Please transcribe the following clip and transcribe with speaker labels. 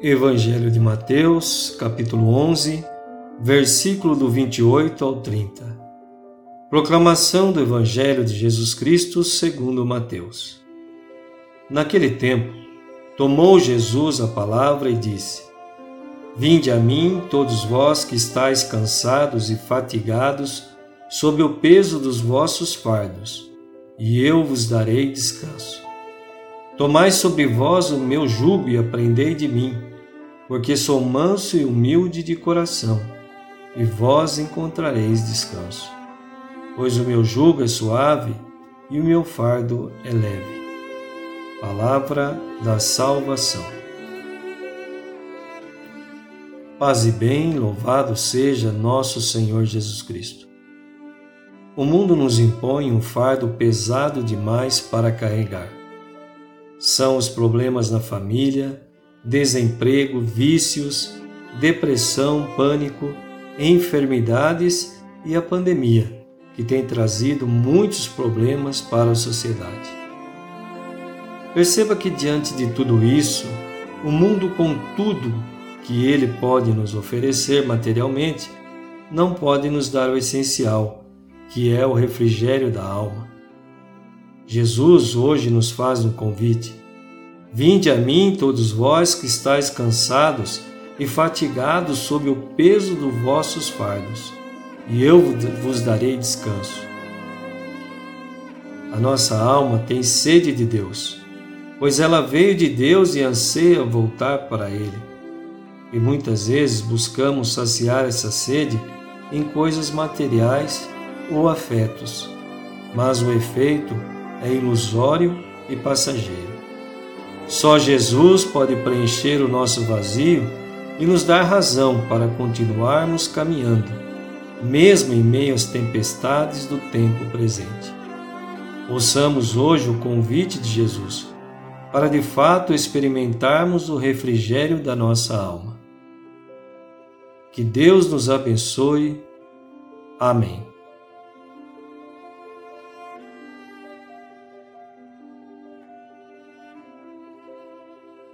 Speaker 1: Evangelho de Mateus, capítulo 11, versículo do 28 ao 30. Proclamação do Evangelho de Jesus Cristo segundo Mateus. Naquele tempo, tomou Jesus a palavra e disse: Vinde a mim, todos vós que estáis cansados e fatigados, sob o peso dos vossos fardos, e eu vos darei descanso. Tomai sobre vós o meu jugo e aprendei de mim, porque sou manso e humilde de coração, e vós encontrareis descanso. Pois o meu jugo é suave e o meu fardo é leve. Palavra da salvação. Paz e bem, louvado seja nosso Senhor Jesus Cristo. O mundo nos impõe um fardo pesado demais para carregar são os problemas na família, desemprego, vícios, depressão, pânico, enfermidades e a pandemia, que tem trazido muitos problemas para a sociedade. Perceba que diante de tudo isso, o mundo com tudo que ele pode nos oferecer materialmente, não pode nos dar o essencial, que é o refrigério da alma. Jesus hoje nos faz um convite. Vinde a mim, todos vós que estáis cansados e fatigados sob o peso dos vossos fardos, e eu vos darei descanso. A nossa alma tem sede de Deus, pois ela veio de Deus e anseia voltar para Ele. E muitas vezes buscamos saciar essa sede em coisas materiais ou afetos, mas o efeito é ilusório e passageiro. Só Jesus pode preencher o nosso vazio e nos dar razão para continuarmos caminhando, mesmo em meio às tempestades do tempo presente. Ouçamos hoje o convite de Jesus para de fato experimentarmos o refrigério da nossa alma. Que Deus nos abençoe. Amém.